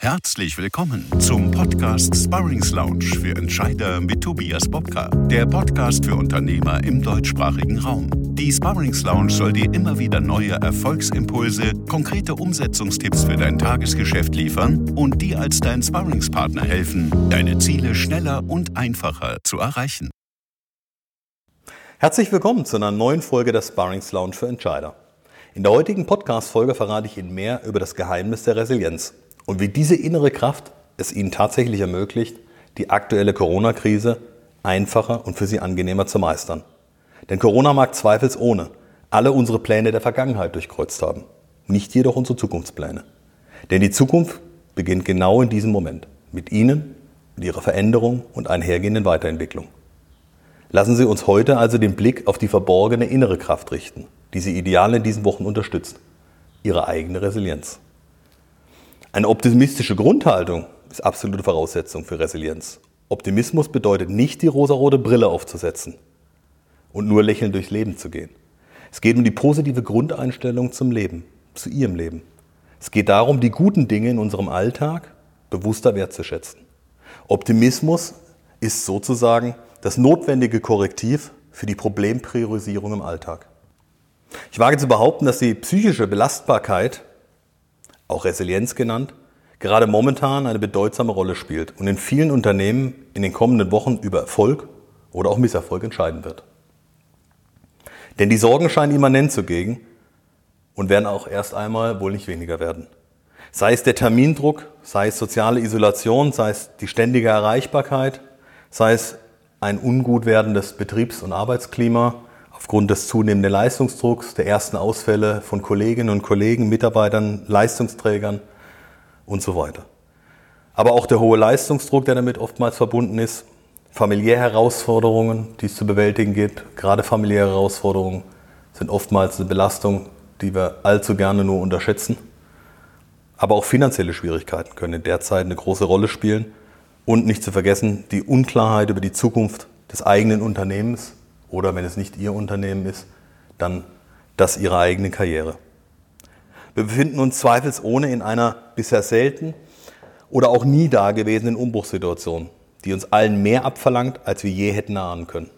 Herzlich willkommen zum Podcast Sparrings Lounge für Entscheider mit Tobias Bobka, der Podcast für Unternehmer im deutschsprachigen Raum. Die Sparrings Lounge soll dir immer wieder neue Erfolgsimpulse, konkrete Umsetzungstipps für dein Tagesgeschäft liefern und dir als dein Sparringspartner helfen, deine Ziele schneller und einfacher zu erreichen. Herzlich willkommen zu einer neuen Folge der Sparrings Lounge für Entscheider. In der heutigen Podcast-Folge verrate ich Ihnen mehr über das Geheimnis der Resilienz und wie diese innere Kraft es Ihnen tatsächlich ermöglicht, die aktuelle Corona-Krise einfacher und für Sie angenehmer zu meistern. Denn Corona mag zweifelsohne alle unsere Pläne der Vergangenheit durchkreuzt haben, nicht jedoch unsere Zukunftspläne. Denn die Zukunft beginnt genau in diesem Moment, mit Ihnen, mit Ihrer Veränderung und einhergehenden Weiterentwicklung. Lassen Sie uns heute also den Blick auf die verborgene innere Kraft richten, die Sie ideal in diesen Wochen unterstützt, Ihre eigene Resilienz. Eine optimistische Grundhaltung ist absolute Voraussetzung für Resilienz. Optimismus bedeutet nicht, die rosarote Brille aufzusetzen und nur lächelnd durchs Leben zu gehen. Es geht um die positive Grundeinstellung zum Leben, zu Ihrem Leben. Es geht darum, die guten Dinge in unserem Alltag bewusster wertzuschätzen. Optimismus ist sozusagen das notwendige Korrektiv für die Problempriorisierung im Alltag. Ich wage zu behaupten, dass die psychische Belastbarkeit auch Resilienz genannt, gerade momentan eine bedeutsame Rolle spielt und in vielen Unternehmen in den kommenden Wochen über Erfolg oder auch Misserfolg entscheiden wird. Denn die Sorgen scheinen immanent zugegen und werden auch erst einmal wohl nicht weniger werden. Sei es der Termindruck, sei es soziale Isolation, sei es die ständige Erreichbarkeit, sei es ein ungut werdendes Betriebs- und Arbeitsklima, aufgrund des zunehmenden Leistungsdrucks, der ersten Ausfälle von Kolleginnen und Kollegen, Mitarbeitern, Leistungsträgern und so weiter. Aber auch der hohe Leistungsdruck, der damit oftmals verbunden ist, familiäre Herausforderungen, die es zu bewältigen gibt, gerade familiäre Herausforderungen sind oftmals eine Belastung, die wir allzu gerne nur unterschätzen. Aber auch finanzielle Schwierigkeiten können in der Zeit eine große Rolle spielen. Und nicht zu vergessen, die Unklarheit über die Zukunft des eigenen Unternehmens oder wenn es nicht Ihr Unternehmen ist, dann das Ihrer eigenen Karriere. Wir befinden uns zweifelsohne in einer bisher selten oder auch nie dagewesenen Umbruchssituation, die uns allen mehr abverlangt, als wir je hätten erahnen können.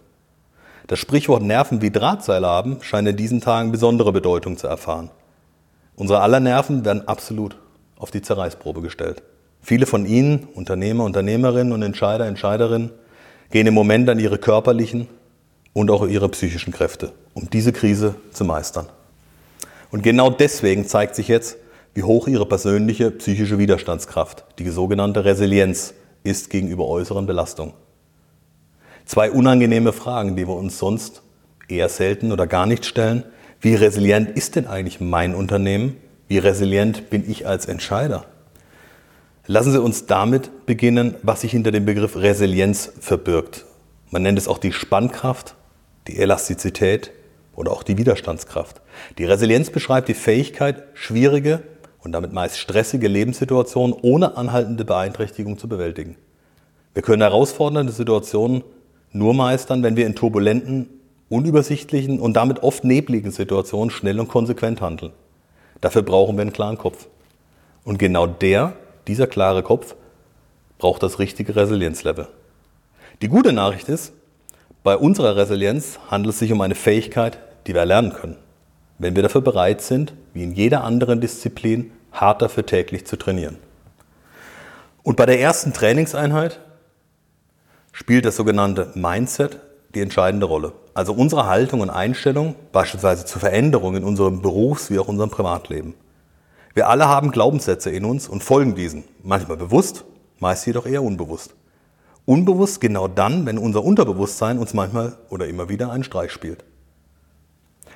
Das Sprichwort Nerven wie Drahtseile haben scheint in diesen Tagen besondere Bedeutung zu erfahren. Unsere aller Nerven werden absolut auf die Zerreißprobe gestellt. Viele von Ihnen, Unternehmer, Unternehmerinnen und Entscheider, Entscheiderinnen, gehen im Moment an ihre körperlichen und auch ihre psychischen Kräfte, um diese Krise zu meistern. Und genau deswegen zeigt sich jetzt, wie hoch ihre persönliche psychische Widerstandskraft, die sogenannte Resilienz, ist gegenüber äußeren Belastungen. Zwei unangenehme Fragen, die wir uns sonst eher selten oder gar nicht stellen. Wie resilient ist denn eigentlich mein Unternehmen? Wie resilient bin ich als Entscheider? Lassen Sie uns damit beginnen, was sich hinter dem Begriff Resilienz verbirgt. Man nennt es auch die Spannkraft die Elastizität oder auch die Widerstandskraft. Die Resilienz beschreibt die Fähigkeit, schwierige und damit meist stressige Lebenssituationen ohne anhaltende Beeinträchtigung zu bewältigen. Wir können herausfordernde Situationen nur meistern, wenn wir in turbulenten, unübersichtlichen und damit oft nebligen Situationen schnell und konsequent handeln. Dafür brauchen wir einen klaren Kopf. Und genau der, dieser klare Kopf, braucht das richtige Resilienzlevel. Die gute Nachricht ist, bei unserer Resilienz handelt es sich um eine Fähigkeit, die wir erlernen können, wenn wir dafür bereit sind, wie in jeder anderen Disziplin, hart dafür täglich zu trainieren. Und bei der ersten Trainingseinheit spielt das sogenannte Mindset die entscheidende Rolle. Also unsere Haltung und Einstellung, beispielsweise zur Veränderung in unserem Berufs- wie auch unserem Privatleben. Wir alle haben Glaubenssätze in uns und folgen diesen, manchmal bewusst, meist jedoch eher unbewusst. Unbewusst genau dann, wenn unser Unterbewusstsein uns manchmal oder immer wieder einen Streich spielt.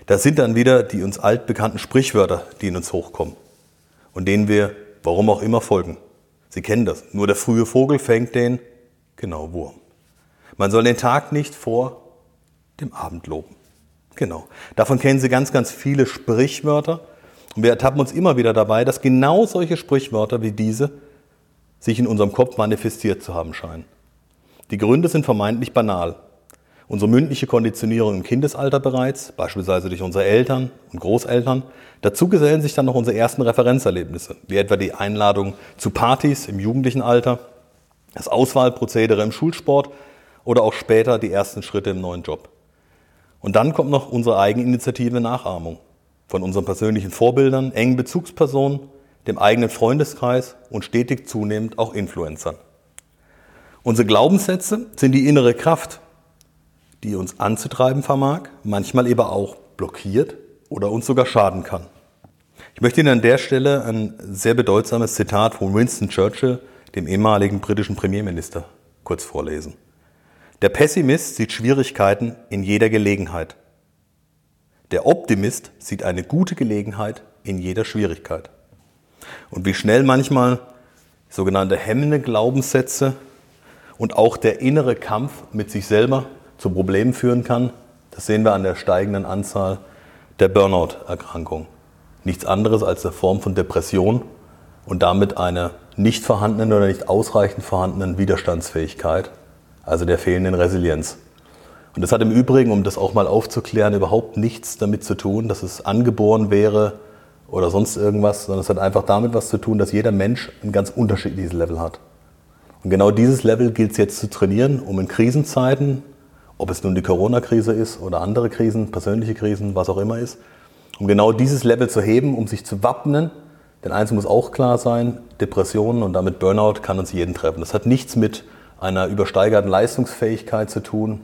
Das sind dann wieder die uns altbekannten Sprichwörter, die in uns hochkommen und denen wir, warum auch immer, folgen. Sie kennen das. Nur der frühe Vogel fängt den, genau, Wurm. Man soll den Tag nicht vor dem Abend loben. Genau. Davon kennen Sie ganz, ganz viele Sprichwörter. Und wir ertappen uns immer wieder dabei, dass genau solche Sprichwörter wie diese sich in unserem Kopf manifestiert zu haben scheinen. Die Gründe sind vermeintlich banal. unsere mündliche Konditionierung im Kindesalter bereits, beispielsweise durch unsere Eltern und Großeltern. Dazu gesellen sich dann noch unsere ersten Referenzerlebnisse, wie etwa die Einladung zu Partys im jugendlichen Alter, das Auswahlprozedere im Schulsport oder auch später die ersten Schritte im neuen Job. Und dann kommt noch unsere Eigeninitiative Nachahmung von unseren persönlichen Vorbildern, engen Bezugspersonen, dem eigenen Freundeskreis und stetig zunehmend auch Influencern. Unsere Glaubenssätze sind die innere Kraft, die uns anzutreiben vermag, manchmal eben auch blockiert oder uns sogar schaden kann. Ich möchte Ihnen an der Stelle ein sehr bedeutsames Zitat von Winston Churchill, dem ehemaligen britischen Premierminister, kurz vorlesen. Der Pessimist sieht Schwierigkeiten in jeder Gelegenheit. Der Optimist sieht eine gute Gelegenheit in jeder Schwierigkeit. Und wie schnell manchmal sogenannte hemmende Glaubenssätze und auch der innere Kampf mit sich selber zu Problemen führen kann, das sehen wir an der steigenden Anzahl der Burnout-Erkrankungen. Nichts anderes als eine Form von Depression und damit einer nicht vorhandenen oder nicht ausreichend vorhandenen Widerstandsfähigkeit, also der fehlenden Resilienz. Und das hat im Übrigen, um das auch mal aufzuklären, überhaupt nichts damit zu tun, dass es angeboren wäre oder sonst irgendwas, sondern es hat einfach damit was zu tun, dass jeder Mensch ein ganz unterschiedliches Level hat. Und genau dieses Level gilt es jetzt zu trainieren, um in Krisenzeiten ob es nun die Corona-Krise ist oder andere Krisen, persönliche Krisen, was auch immer ist, um genau dieses Level zu heben, um sich zu wappnen. Denn eins muss auch klar sein, Depressionen und damit Burnout kann uns jeden treffen. Das hat nichts mit einer übersteigerten Leistungsfähigkeit zu tun.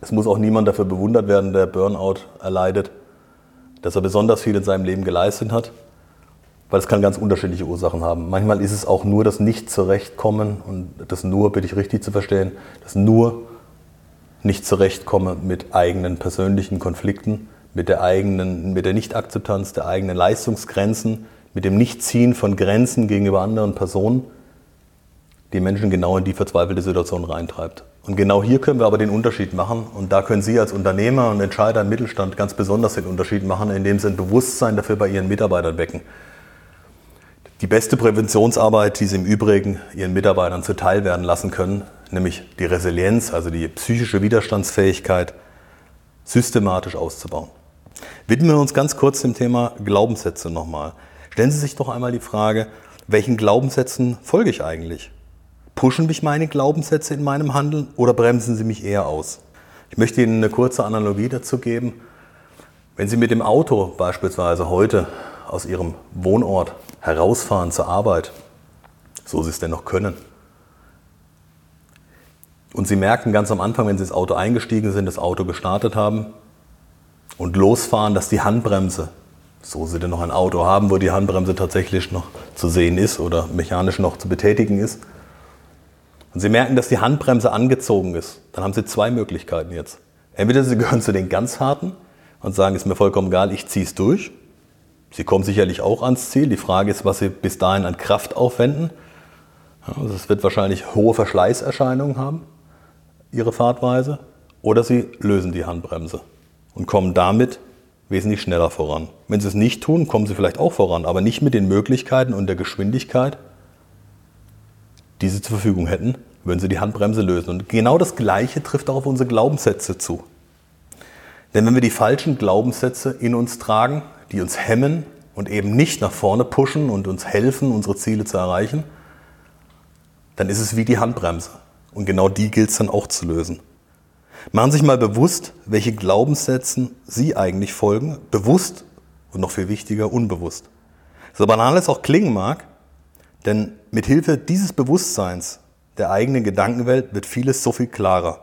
Es muss auch niemand dafür bewundert werden, der Burnout erleidet, dass er besonders viel in seinem Leben geleistet hat, weil es kann ganz unterschiedliche Ursachen haben. Manchmal ist es auch nur das Nicht-Zurechtkommen und das nur, bitte ich richtig zu verstehen, das nur nicht zurechtkomme mit eigenen persönlichen Konflikten, mit der eigenen, mit der Nichtakzeptanz der eigenen Leistungsgrenzen, mit dem Nichtziehen von Grenzen gegenüber anderen Personen, die Menschen genau in die verzweifelte Situation reintreibt. Und genau hier können wir aber den Unterschied machen. Und da können Sie als Unternehmer und Entscheider im Mittelstand ganz besonders den Unterschied machen, indem Sie ein Bewusstsein dafür bei Ihren Mitarbeitern wecken. Die beste Präventionsarbeit, die Sie im Übrigen Ihren Mitarbeitern zuteil werden lassen können, nämlich die Resilienz, also die psychische Widerstandsfähigkeit, systematisch auszubauen. Widmen wir uns ganz kurz dem Thema Glaubenssätze nochmal. Stellen Sie sich doch einmal die Frage, welchen Glaubenssätzen folge ich eigentlich? Pushen mich meine Glaubenssätze in meinem Handeln oder bremsen sie mich eher aus? Ich möchte Ihnen eine kurze Analogie dazu geben. Wenn Sie mit dem Auto beispielsweise heute aus Ihrem Wohnort herausfahren zur Arbeit, so Sie es denn noch können, und Sie merken ganz am Anfang, wenn Sie ins Auto eingestiegen sind, das Auto gestartet haben und losfahren, dass die Handbremse, so Sie denn noch ein Auto haben, wo die Handbremse tatsächlich noch zu sehen ist oder mechanisch noch zu betätigen ist, und Sie merken, dass die Handbremse angezogen ist, dann haben Sie zwei Möglichkeiten jetzt. Entweder Sie gehören zu den ganz harten und sagen, ist mir vollkommen egal, ich ziehe es durch. Sie kommen sicherlich auch ans Ziel. Die Frage ist, was Sie bis dahin an Kraft aufwenden. Also es wird wahrscheinlich hohe Verschleißerscheinungen haben ihre Fahrtweise oder sie lösen die Handbremse und kommen damit wesentlich schneller voran. Wenn sie es nicht tun, kommen sie vielleicht auch voran, aber nicht mit den Möglichkeiten und der Geschwindigkeit, die sie zur Verfügung hätten, würden sie die Handbremse lösen. Und genau das Gleiche trifft auch auf unsere Glaubenssätze zu. Denn wenn wir die falschen Glaubenssätze in uns tragen, die uns hemmen und eben nicht nach vorne pushen und uns helfen, unsere Ziele zu erreichen, dann ist es wie die Handbremse. Und genau die gilt es dann auch zu lösen. Machen Sie sich mal bewusst, welche Glaubenssätzen Sie eigentlich folgen, bewusst und noch viel wichtiger, unbewusst. So banal es auch klingen mag, denn mit Hilfe dieses Bewusstseins der eigenen Gedankenwelt wird vieles so viel klarer.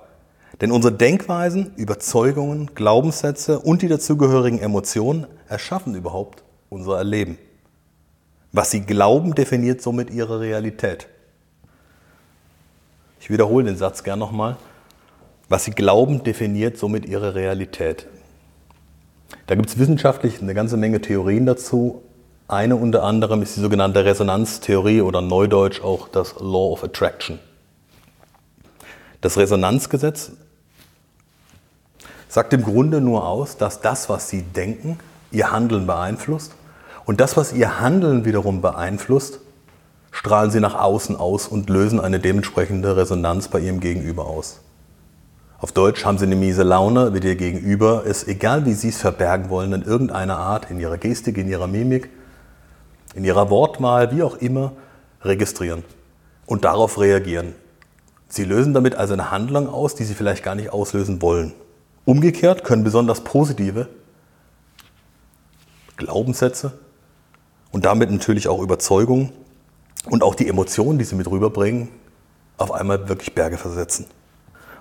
Denn unsere Denkweisen, Überzeugungen, Glaubenssätze und die dazugehörigen Emotionen erschaffen überhaupt unser Erleben. Was Sie glauben, definiert somit Ihre Realität. Ich wiederhole den Satz gern nochmal. Was Sie glauben, definiert somit Ihre Realität. Da gibt es wissenschaftlich eine ganze Menge Theorien dazu. Eine unter anderem ist die sogenannte Resonanztheorie oder neudeutsch auch das Law of Attraction. Das Resonanzgesetz sagt im Grunde nur aus, dass das, was Sie denken, Ihr Handeln beeinflusst und das, was Ihr Handeln wiederum beeinflusst, strahlen sie nach außen aus und lösen eine dementsprechende Resonanz bei ihrem Gegenüber aus. Auf Deutsch haben sie eine miese Laune, wird ihr gegenüber es, egal wie sie es verbergen wollen, in irgendeiner Art, in ihrer Gestik, in ihrer Mimik, in ihrer Wortwahl, wie auch immer, registrieren und darauf reagieren. Sie lösen damit also eine Handlung aus, die sie vielleicht gar nicht auslösen wollen. Umgekehrt können besonders positive Glaubenssätze und damit natürlich auch Überzeugungen und auch die Emotionen, die sie mit rüberbringen, auf einmal wirklich Berge versetzen.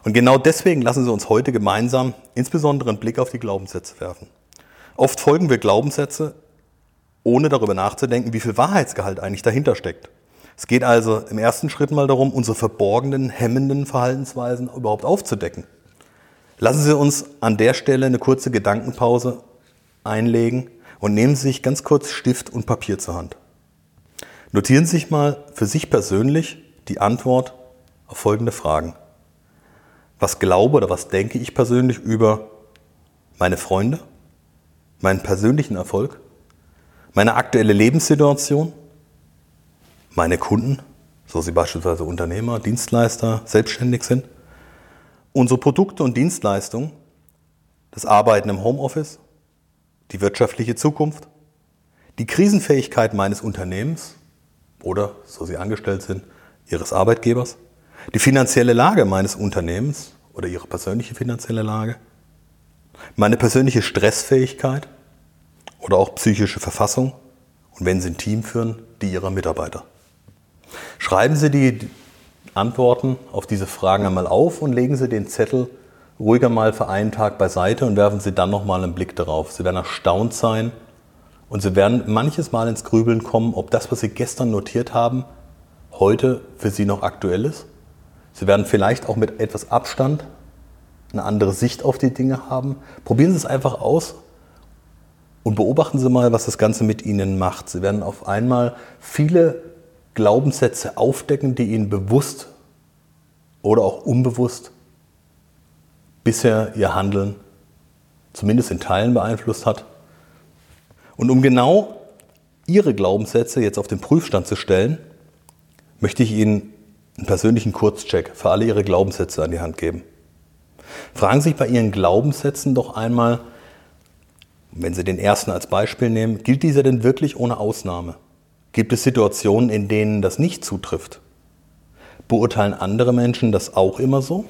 Und genau deswegen lassen Sie uns heute gemeinsam insbesondere einen Blick auf die Glaubenssätze werfen. Oft folgen wir Glaubenssätze, ohne darüber nachzudenken, wie viel Wahrheitsgehalt eigentlich dahinter steckt. Es geht also im ersten Schritt mal darum, unsere verborgenen, hemmenden Verhaltensweisen überhaupt aufzudecken. Lassen Sie uns an der Stelle eine kurze Gedankenpause einlegen und nehmen Sie sich ganz kurz Stift und Papier zur Hand. Notieren Sie sich mal für sich persönlich die Antwort auf folgende Fragen. Was glaube oder was denke ich persönlich über meine Freunde, meinen persönlichen Erfolg, meine aktuelle Lebenssituation, meine Kunden, so sie beispielsweise Unternehmer, Dienstleister, selbstständig sind, unsere Produkte und Dienstleistungen, das Arbeiten im Homeoffice, die wirtschaftliche Zukunft, die Krisenfähigkeit meines Unternehmens? Oder, so sie angestellt sind, ihres Arbeitgebers, die finanzielle Lage meines Unternehmens? Oder ihre persönliche finanzielle Lage, meine persönliche Stressfähigkeit? Oder auch psychische Verfassung? Und wenn Sie ein Team führen, die Ihrer Mitarbeiter. Schreiben Sie die Antworten auf diese Fragen einmal auf und legen Sie den Zettel ruhiger mal für einen Tag beiseite und werfen Sie dann nochmal einen Blick darauf. Sie werden erstaunt sein und Sie werden manches Mal ins Grübeln kommen, ob das, was Sie gestern notiert haben, heute für Sie noch aktuell ist. Sie werden vielleicht auch mit etwas Abstand eine andere Sicht auf die Dinge haben. Probieren Sie es einfach aus und beobachten Sie mal, was das Ganze mit Ihnen macht. Sie werden auf einmal viele Glaubenssätze aufdecken, die Ihnen bewusst oder auch unbewusst bisher Ihr Handeln zumindest in Teilen beeinflusst hat. Und um genau Ihre Glaubenssätze jetzt auf den Prüfstand zu stellen, möchte ich Ihnen einen persönlichen Kurzcheck für alle Ihre Glaubenssätze an die Hand geben. Fragen Sie sich bei Ihren Glaubenssätzen doch einmal, wenn Sie den ersten als Beispiel nehmen, gilt dieser denn wirklich ohne Ausnahme? Gibt es Situationen, in denen das nicht zutrifft? Beurteilen andere Menschen das auch immer so?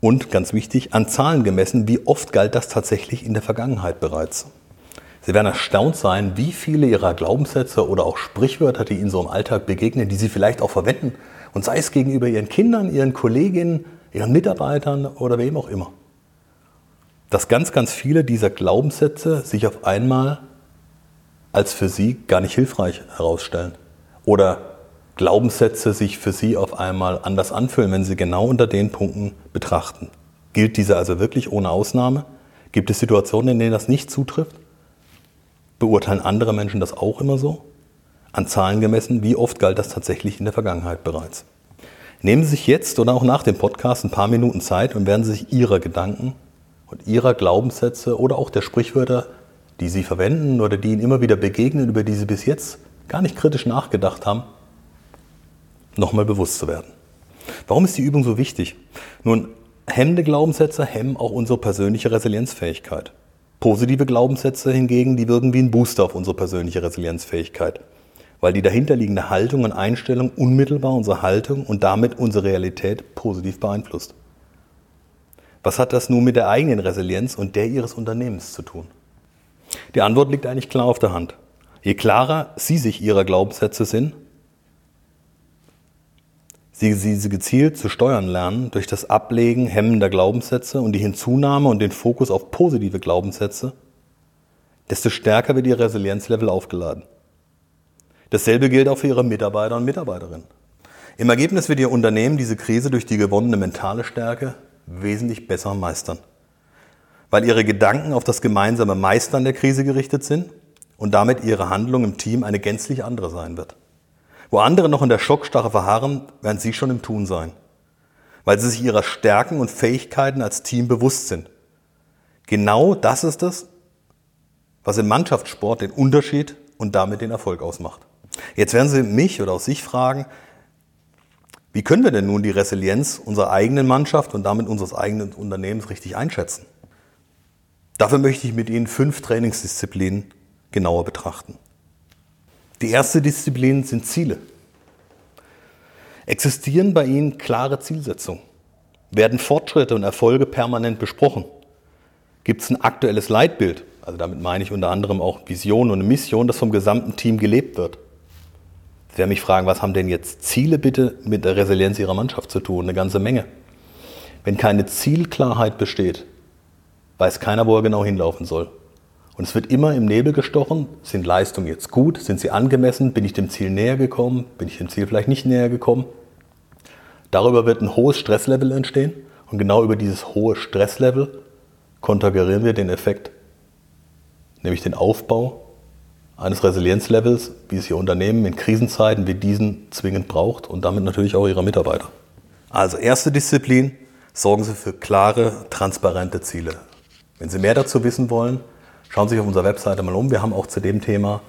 Und ganz wichtig, an Zahlen gemessen, wie oft galt das tatsächlich in der Vergangenheit bereits? Sie werden erstaunt sein, wie viele Ihrer Glaubenssätze oder auch Sprichwörter, die Ihnen so im Alltag begegnen, die Sie vielleicht auch verwenden, und sei es gegenüber Ihren Kindern, Ihren Kolleginnen, Ihren Mitarbeitern oder wem auch immer, dass ganz, ganz viele dieser Glaubenssätze sich auf einmal als für sie gar nicht hilfreich herausstellen. Oder Glaubenssätze sich für sie auf einmal anders anfühlen, wenn sie genau unter den Punkten betrachten. Gilt dieser also wirklich ohne Ausnahme? Gibt es Situationen, in denen das nicht zutrifft? Beurteilen andere Menschen das auch immer so? An Zahlen gemessen, wie oft galt das tatsächlich in der Vergangenheit bereits? Nehmen Sie sich jetzt oder auch nach dem Podcast ein paar Minuten Zeit und werden Sie sich Ihrer Gedanken und Ihrer Glaubenssätze oder auch der Sprichwörter die Sie verwenden oder die Ihnen immer wieder begegnen, über die Sie bis jetzt gar nicht kritisch nachgedacht haben, nochmal bewusst zu werden. Warum ist die Übung so wichtig? Nun, hemmende Glaubenssätze hemmen auch unsere persönliche Resilienzfähigkeit. Positive Glaubenssätze hingegen, die wirken wie ein Booster auf unsere persönliche Resilienzfähigkeit, weil die dahinterliegende Haltung und Einstellung unmittelbar unsere Haltung und damit unsere Realität positiv beeinflusst. Was hat das nun mit der eigenen Resilienz und der Ihres Unternehmens zu tun? Die Antwort liegt eigentlich klar auf der Hand. Je klarer Sie sich Ihrer Glaubenssätze sind, Sie sie gezielt zu steuern lernen durch das Ablegen hemmender Glaubenssätze und die Hinzunahme und den Fokus auf positive Glaubenssätze, desto stärker wird Ihr Resilienzlevel aufgeladen. Dasselbe gilt auch für Ihre Mitarbeiter und Mitarbeiterinnen. Im Ergebnis wird Ihr Unternehmen diese Krise durch die gewonnene mentale Stärke wesentlich besser meistern weil ihre Gedanken auf das gemeinsame Meistern der Krise gerichtet sind und damit ihre Handlung im Team eine gänzlich andere sein wird. Wo andere noch in der Schockstarre verharren, werden sie schon im Tun sein, weil sie sich ihrer Stärken und Fähigkeiten als Team bewusst sind. Genau das ist es, was im Mannschaftssport den Unterschied und damit den Erfolg ausmacht. Jetzt werden Sie mich oder auch sich fragen, Wie können wir denn nun die Resilienz unserer eigenen Mannschaft und damit unseres eigenen Unternehmens richtig einschätzen? Dafür möchte ich mit Ihnen fünf Trainingsdisziplinen genauer betrachten. Die erste Disziplin sind Ziele. Existieren bei Ihnen klare Zielsetzungen? Werden Fortschritte und Erfolge permanent besprochen? Gibt es ein aktuelles Leitbild? Also damit meine ich unter anderem auch Vision und eine Mission, das vom gesamten Team gelebt wird. Sie werden mich fragen, was haben denn jetzt Ziele bitte mit der Resilienz Ihrer Mannschaft zu tun? Eine ganze Menge. Wenn keine Zielklarheit besteht, weiß keiner, wo er genau hinlaufen soll. Und es wird immer im Nebel gestochen, sind Leistungen jetzt gut, sind sie angemessen, bin ich dem Ziel näher gekommen, bin ich dem Ziel vielleicht nicht näher gekommen. Darüber wird ein hohes Stresslevel entstehen und genau über dieses hohe Stresslevel konterkarieren wir den Effekt, nämlich den Aufbau eines Resilienzlevels, wie es Ihr Unternehmen in Krisenzeiten wie diesen zwingend braucht und damit natürlich auch Ihre Mitarbeiter. Also erste Disziplin, sorgen Sie für klare, transparente Ziele. Wenn Sie mehr dazu wissen wollen, schauen Sie sich auf unserer Webseite mal um. Wir haben auch zu dem Thema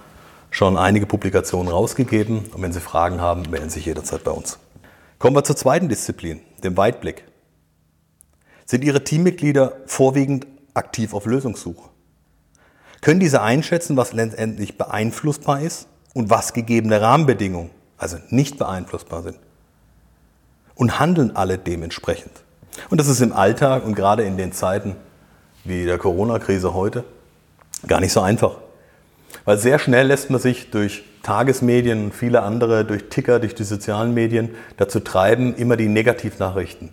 schon einige Publikationen rausgegeben und wenn Sie Fragen haben, melden Sie sich jederzeit bei uns. Kommen wir zur zweiten Disziplin, dem Weitblick. Sind Ihre Teammitglieder vorwiegend aktiv auf Lösungssuche? Können diese einschätzen, was letztendlich beeinflussbar ist und was gegebene Rahmenbedingungen, also nicht beeinflussbar sind? Und handeln alle dementsprechend? Und das ist im Alltag und gerade in den Zeiten wie der Corona-Krise heute gar nicht so einfach. Weil sehr schnell lässt man sich durch Tagesmedien und viele andere, durch Ticker, durch die sozialen Medien dazu treiben, immer die Negativnachrichten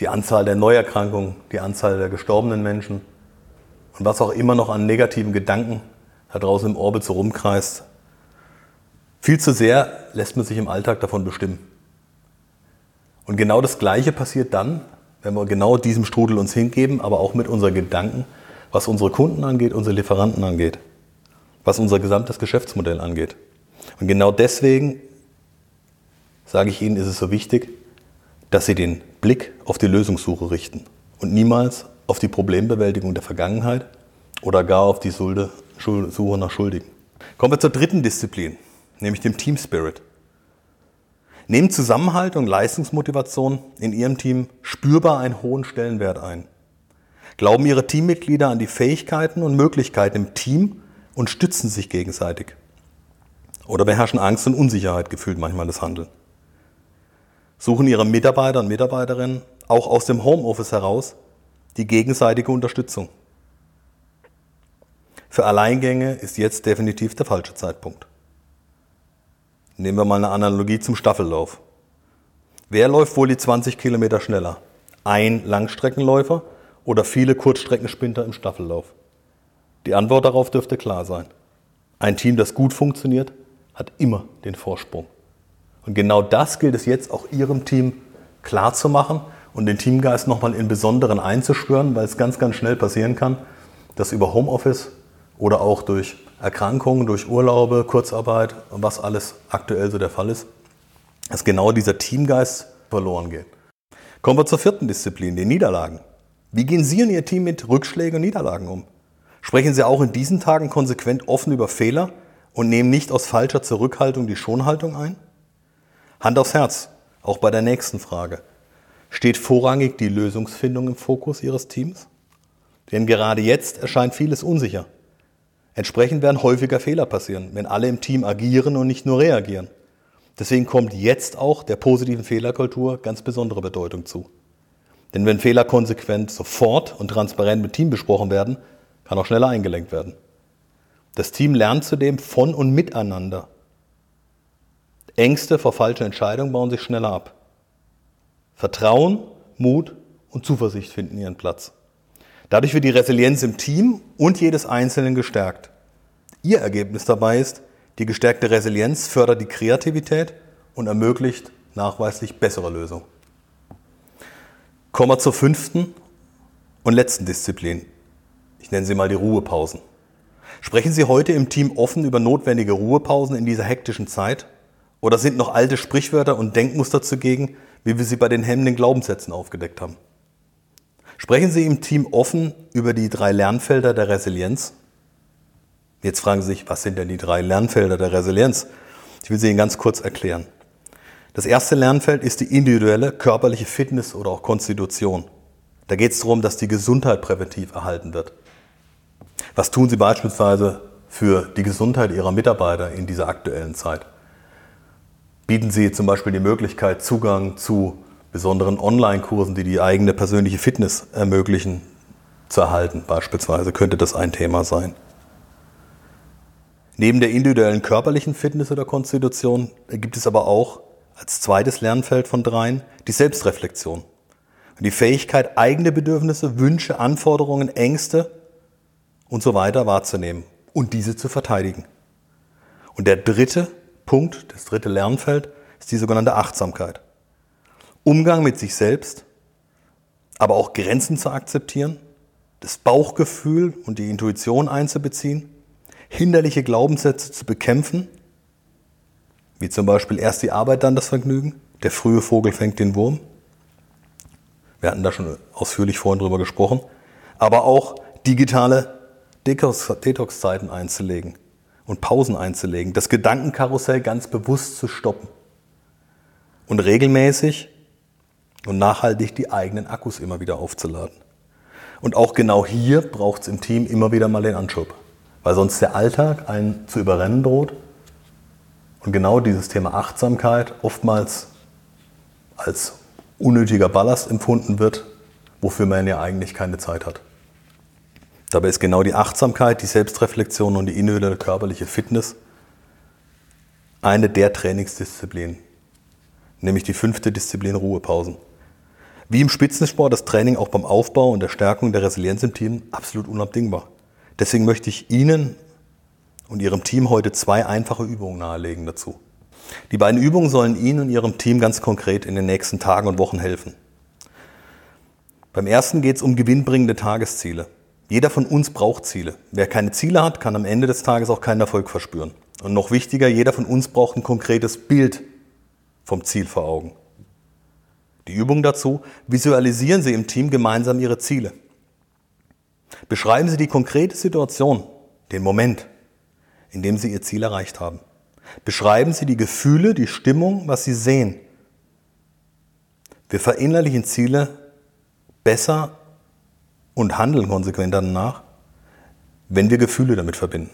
die Anzahl der Neuerkrankungen, die Anzahl der gestorbenen Menschen und was auch immer noch an negativen Gedanken da draußen im Orbit so rumkreist. Viel zu sehr lässt man sich im Alltag davon bestimmen. Und genau das Gleiche passiert dann, wenn wir genau diesem Strudel uns hingeben, aber auch mit unseren Gedanken, was unsere Kunden angeht, unsere Lieferanten angeht, was unser gesamtes Geschäftsmodell angeht. Und genau deswegen sage ich Ihnen, ist es so wichtig, dass Sie den Blick auf die Lösungssuche richten und niemals auf die Problembewältigung der Vergangenheit oder gar auf die Suche nach Schuldigen. Kommen wir zur dritten Disziplin, nämlich dem Team Spirit. Nehmen Zusammenhalt und Leistungsmotivation in Ihrem Team spürbar einen hohen Stellenwert ein. Glauben Ihre Teammitglieder an die Fähigkeiten und Möglichkeiten im Team und stützen sich gegenseitig? Oder beherrschen Angst und Unsicherheit gefühlt manchmal das Handeln? suchen ihre Mitarbeiter und Mitarbeiterinnen auch aus dem Homeoffice heraus die gegenseitige Unterstützung. Für Alleingänge ist jetzt definitiv der falsche Zeitpunkt. Nehmen wir mal eine Analogie zum Staffellauf. Wer läuft wohl die 20 Kilometer schneller? Ein Langstreckenläufer oder viele Kurzstreckensprinter im Staffellauf? Die Antwort darauf dürfte klar sein. Ein Team, das gut funktioniert, hat immer den Vorsprung. Und genau das gilt es jetzt auch Ihrem Team klar zu machen und den Teamgeist nochmal in Besonderen einzuschwören, weil es ganz, ganz schnell passieren kann, dass über Homeoffice oder auch durch Erkrankungen, durch Urlaube, Kurzarbeit, was alles aktuell so der Fall ist, dass genau dieser Teamgeist verloren geht. Kommen wir zur vierten Disziplin, den Niederlagen. Wie gehen Sie und Ihr Team mit Rückschlägen und Niederlagen um? Sprechen Sie auch in diesen Tagen konsequent offen über Fehler und nehmen nicht aus falscher Zurückhaltung die Schonhaltung ein? Hand aufs Herz, auch bei der nächsten Frage. Steht vorrangig die Lösungsfindung im Fokus Ihres Teams? Denn gerade jetzt erscheint vieles unsicher. Entsprechend werden häufiger Fehler passieren, wenn alle im Team agieren und nicht nur reagieren. Deswegen kommt jetzt auch der positiven Fehlerkultur ganz besondere Bedeutung zu. Denn wenn Fehler konsequent sofort und transparent mit Team besprochen werden, kann auch schneller eingelenkt werden. Das Team lernt zudem von und miteinander Ängste vor falschen Entscheidungen bauen sich schneller ab. Vertrauen, Mut und Zuversicht finden ihren Platz. Dadurch wird die Resilienz im Team und jedes Einzelnen gestärkt. Ihr Ergebnis dabei ist, die gestärkte Resilienz fördert die Kreativität und ermöglicht nachweislich bessere Lösungen. Kommen wir zur fünften und letzten Disziplin. Ich nenne sie mal die Ruhepausen. Sprechen Sie heute im Team offen über notwendige Ruhepausen in dieser hektischen Zeit? Oder sind noch alte Sprichwörter und Denkmuster zugegen, wie wir sie bei den hemmenden Glaubenssätzen aufgedeckt haben? Sprechen Sie im Team offen über die drei Lernfelder der Resilienz? Jetzt fragen Sie sich, was sind denn die drei Lernfelder der Resilienz? Ich will sie Ihnen ganz kurz erklären. Das erste Lernfeld ist die individuelle körperliche Fitness oder auch Konstitution. Da geht es darum, dass die Gesundheit präventiv erhalten wird. Was tun Sie beispielsweise für die Gesundheit Ihrer Mitarbeiter in dieser aktuellen Zeit? Bieten Sie zum Beispiel die Möglichkeit, Zugang zu besonderen Online-Kursen, die die eigene persönliche Fitness ermöglichen, zu erhalten? Beispielsweise könnte das ein Thema sein. Neben der individuellen körperlichen Fitness oder Konstitution gibt es aber auch als zweites Lernfeld von dreien die Selbstreflexion. Die Fähigkeit, eigene Bedürfnisse, Wünsche, Anforderungen, Ängste und so weiter wahrzunehmen und diese zu verteidigen. Und der dritte Punkt, das dritte Lernfeld, ist die sogenannte Achtsamkeit. Umgang mit sich selbst, aber auch Grenzen zu akzeptieren, das Bauchgefühl und die Intuition einzubeziehen, hinderliche Glaubenssätze zu bekämpfen, wie zum Beispiel erst die Arbeit, dann das Vergnügen, der frühe Vogel fängt den Wurm. Wir hatten da schon ausführlich vorhin drüber gesprochen, aber auch digitale Detox-Zeiten einzulegen und Pausen einzulegen, das Gedankenkarussell ganz bewusst zu stoppen. Und regelmäßig und nachhaltig die eigenen Akkus immer wieder aufzuladen. Und auch genau hier braucht es im Team immer wieder mal den Anschub, weil sonst der Alltag einen zu überrennen droht und genau dieses Thema Achtsamkeit oftmals als unnötiger Ballast empfunden wird, wofür man ja eigentlich keine Zeit hat. Dabei ist genau die Achtsamkeit, die Selbstreflexion und die individuelle körperliche Fitness eine der Trainingsdisziplinen, nämlich die fünfte Disziplin Ruhepausen. Wie im Spitzensport das Training auch beim Aufbau und der Stärkung der Resilienz im Team absolut unabdingbar. Deswegen möchte ich Ihnen und Ihrem Team heute zwei einfache Übungen nahelegen dazu. Die beiden Übungen sollen Ihnen und Ihrem Team ganz konkret in den nächsten Tagen und Wochen helfen. Beim ersten geht es um gewinnbringende Tagesziele. Jeder von uns braucht Ziele. Wer keine Ziele hat, kann am Ende des Tages auch keinen Erfolg verspüren. Und noch wichtiger, jeder von uns braucht ein konkretes Bild vom Ziel vor Augen. Die Übung dazu, visualisieren Sie im Team gemeinsam Ihre Ziele. Beschreiben Sie die konkrete Situation, den Moment, in dem Sie Ihr Ziel erreicht haben. Beschreiben Sie die Gefühle, die Stimmung, was Sie sehen. Wir verinnerlichen Ziele besser und handeln konsequent danach, wenn wir Gefühle damit verbinden.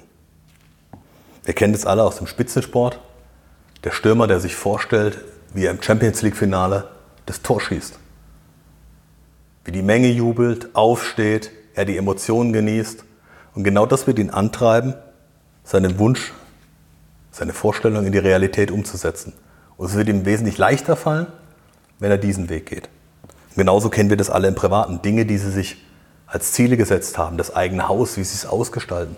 Wir kennen das alle aus dem Spitzensport. Der Stürmer, der sich vorstellt, wie er im Champions League-Finale das Tor schießt. Wie die Menge jubelt, aufsteht, er die Emotionen genießt. Und genau das wird ihn antreiben, seinen Wunsch, seine Vorstellung in die Realität umzusetzen. Und es wird ihm wesentlich leichter fallen, wenn er diesen Weg geht. Und genauso kennen wir das alle im Privaten. Dinge, die sie sich als Ziele gesetzt haben, das eigene Haus, wie sie es ausgestalten.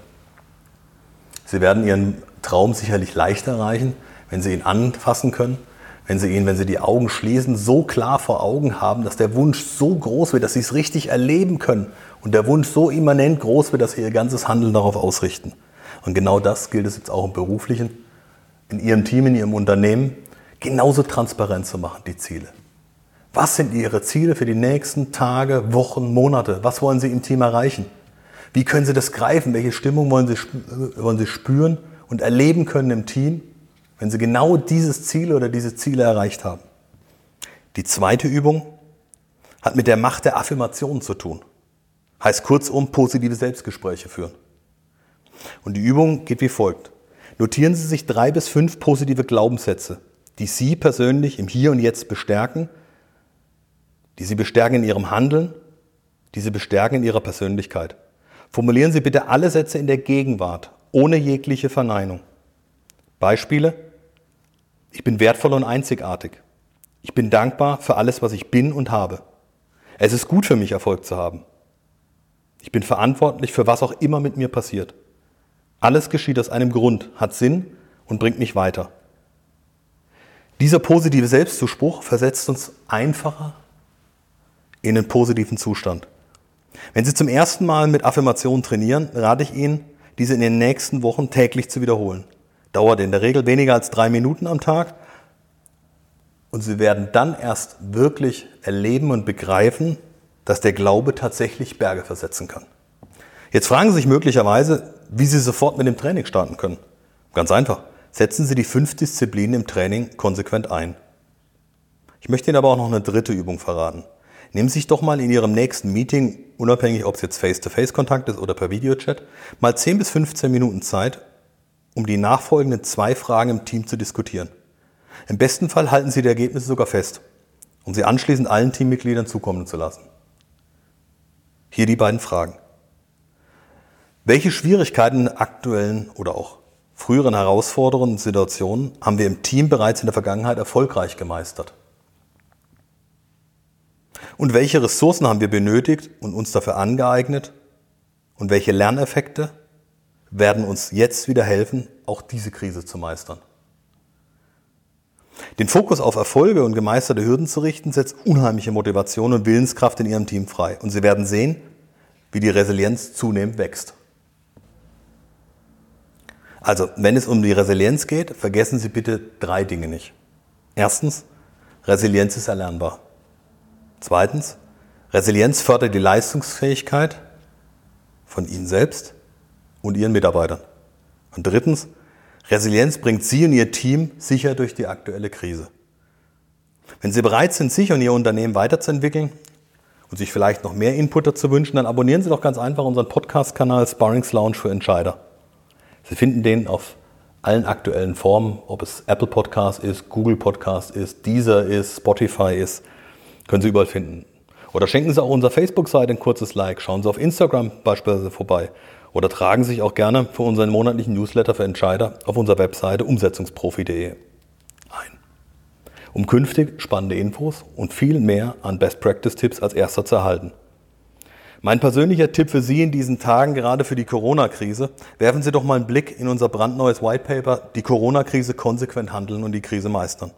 Sie werden ihren Traum sicherlich leichter erreichen, wenn sie ihn anfassen können, wenn sie ihn, wenn sie die Augen schließen, so klar vor Augen haben, dass der Wunsch so groß wird, dass sie es richtig erleben können und der Wunsch so immanent groß wird, dass sie ihr ganzes Handeln darauf ausrichten. Und genau das gilt es jetzt auch im beruflichen, in ihrem Team, in ihrem Unternehmen, genauso transparent zu machen, die Ziele. Was sind Ihre Ziele für die nächsten Tage, Wochen, Monate? Was wollen Sie im Team erreichen? Wie können Sie das greifen? Welche Stimmung wollen Sie, wollen Sie spüren und erleben können im Team, wenn Sie genau dieses Ziel oder diese Ziele erreicht haben? Die zweite Übung hat mit der Macht der Affirmation zu tun. Heißt kurzum positive Selbstgespräche führen. Und die Übung geht wie folgt. Notieren Sie sich drei bis fünf positive Glaubenssätze, die Sie persönlich im Hier und Jetzt bestärken die Sie bestärken in Ihrem Handeln, die Sie bestärken in Ihrer Persönlichkeit. Formulieren Sie bitte alle Sätze in der Gegenwart, ohne jegliche Verneinung. Beispiele. Ich bin wertvoll und einzigartig. Ich bin dankbar für alles, was ich bin und habe. Es ist gut für mich, Erfolg zu haben. Ich bin verantwortlich für was auch immer mit mir passiert. Alles geschieht aus einem Grund, hat Sinn und bringt mich weiter. Dieser positive Selbstzuspruch versetzt uns einfacher in einen positiven Zustand. Wenn Sie zum ersten Mal mit Affirmationen trainieren, rate ich Ihnen, diese in den nächsten Wochen täglich zu wiederholen. Dauert in der Regel weniger als drei Minuten am Tag und Sie werden dann erst wirklich erleben und begreifen, dass der Glaube tatsächlich Berge versetzen kann. Jetzt fragen Sie sich möglicherweise, wie Sie sofort mit dem Training starten können. Ganz einfach. Setzen Sie die fünf Disziplinen im Training konsequent ein. Ich möchte Ihnen aber auch noch eine dritte Übung verraten. Nehmen Sie sich doch mal in Ihrem nächsten Meeting, unabhängig ob es jetzt Face-to-Face-Kontakt ist oder per Videochat, mal 10 bis 15 Minuten Zeit, um die nachfolgenden zwei Fragen im Team zu diskutieren. Im besten Fall halten Sie die Ergebnisse sogar fest, um sie anschließend allen Teammitgliedern zukommen zu lassen. Hier die beiden Fragen. Welche Schwierigkeiten in aktuellen oder auch früheren herausfordernden Situationen haben wir im Team bereits in der Vergangenheit erfolgreich gemeistert? Und welche Ressourcen haben wir benötigt und uns dafür angeeignet? Und welche Lerneffekte werden uns jetzt wieder helfen, auch diese Krise zu meistern? Den Fokus auf Erfolge und gemeisterte Hürden zu richten, setzt unheimliche Motivation und Willenskraft in Ihrem Team frei. Und Sie werden sehen, wie die Resilienz zunehmend wächst. Also, wenn es um die Resilienz geht, vergessen Sie bitte drei Dinge nicht. Erstens, Resilienz ist erlernbar. Zweitens, Resilienz fördert die Leistungsfähigkeit von Ihnen selbst und Ihren Mitarbeitern. Und drittens, Resilienz bringt Sie und Ihr Team sicher durch die aktuelle Krise. Wenn Sie bereit sind, sich und Ihr Unternehmen weiterzuentwickeln und sich vielleicht noch mehr Input dazu wünschen, dann abonnieren Sie doch ganz einfach unseren Podcast-Kanal Sparrings Lounge für Entscheider. Sie finden den auf allen aktuellen Formen, ob es Apple Podcast ist, Google Podcast ist, Deezer ist, Spotify ist. Können Sie überall finden. Oder schenken Sie auch unserer Facebook-Seite ein kurzes Like. Schauen Sie auf Instagram beispielsweise vorbei. Oder tragen Sie sich auch gerne für unseren monatlichen Newsletter für Entscheider auf unserer Webseite umsetzungsprofi.de ein. Um künftig spannende Infos und viel mehr an Best-Practice-Tipps als erster zu erhalten. Mein persönlicher Tipp für Sie in diesen Tagen, gerade für die Corona-Krise, werfen Sie doch mal einen Blick in unser brandneues White Paper, die Corona-Krise konsequent handeln und die Krise meistern.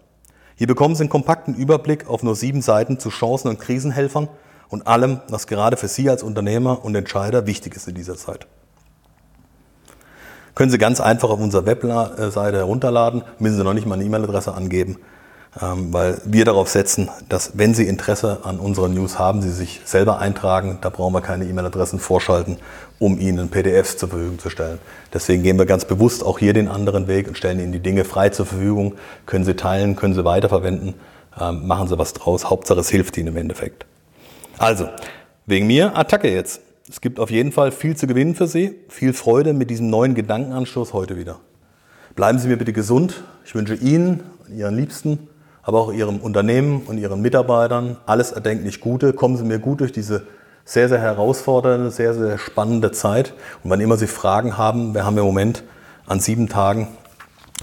Hier bekommen Sie einen kompakten Überblick auf nur sieben Seiten zu Chancen und Krisenhelfern und allem, was gerade für Sie als Unternehmer und Entscheider wichtig ist in dieser Zeit. Können Sie ganz einfach auf unserer Webseite herunterladen, müssen Sie noch nicht mal eine E-Mail-Adresse angeben, weil wir darauf setzen, dass wenn Sie Interesse an unseren News haben, Sie sich selber eintragen. Da brauchen wir keine E-Mail-Adressen vorschalten, um Ihnen PDFs zur Verfügung zu stellen. Deswegen gehen wir ganz bewusst auch hier den anderen Weg und stellen Ihnen die Dinge frei zur Verfügung. Können Sie teilen, können Sie weiterverwenden, ähm, machen Sie was draus. Hauptsache es hilft Ihnen im Endeffekt. Also, wegen mir Attacke jetzt. Es gibt auf jeden Fall viel zu gewinnen für Sie. Viel Freude mit diesem neuen Gedankenanstoß heute wieder. Bleiben Sie mir bitte gesund. Ich wünsche Ihnen und Ihren Liebsten, aber auch Ihrem Unternehmen und Ihren Mitarbeitern alles erdenklich Gute. Kommen Sie mir gut durch diese sehr, sehr herausfordernde, sehr, sehr spannende Zeit. Und wann immer Sie Fragen haben, wir haben im Moment an sieben Tagen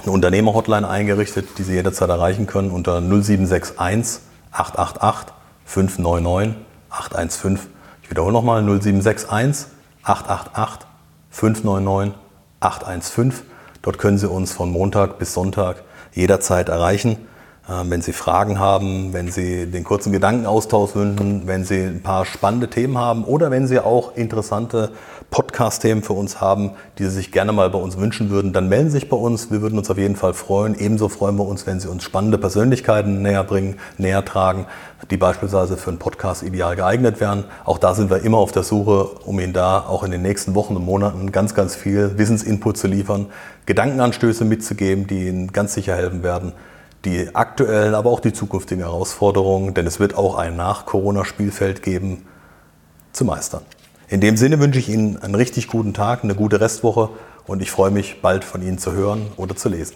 eine Unternehmer-Hotline eingerichtet, die Sie jederzeit erreichen können unter 0761 888 599 815. Ich wiederhole nochmal 0761 888 599 815. Dort können Sie uns von Montag bis Sonntag jederzeit erreichen. Wenn Sie Fragen haben, wenn Sie den kurzen Gedankenaustausch wünschen, wenn Sie ein paar spannende Themen haben oder wenn Sie auch interessante Podcast-Themen für uns haben, die Sie sich gerne mal bei uns wünschen würden, dann melden Sie sich bei uns. Wir würden uns auf jeden Fall freuen. Ebenso freuen wir uns, wenn Sie uns spannende Persönlichkeiten näher bringen, näher tragen, die beispielsweise für einen Podcast ideal geeignet wären. Auch da sind wir immer auf der Suche, um Ihnen da auch in den nächsten Wochen und Monaten ganz, ganz viel Wissensinput zu liefern, Gedankenanstöße mitzugeben, die Ihnen ganz sicher helfen werden die aktuellen, aber auch die zukünftigen Herausforderungen, denn es wird auch ein Nach-Corona-Spielfeld geben, zu meistern. In dem Sinne wünsche ich Ihnen einen richtig guten Tag, eine gute Restwoche und ich freue mich, bald von Ihnen zu hören oder zu lesen.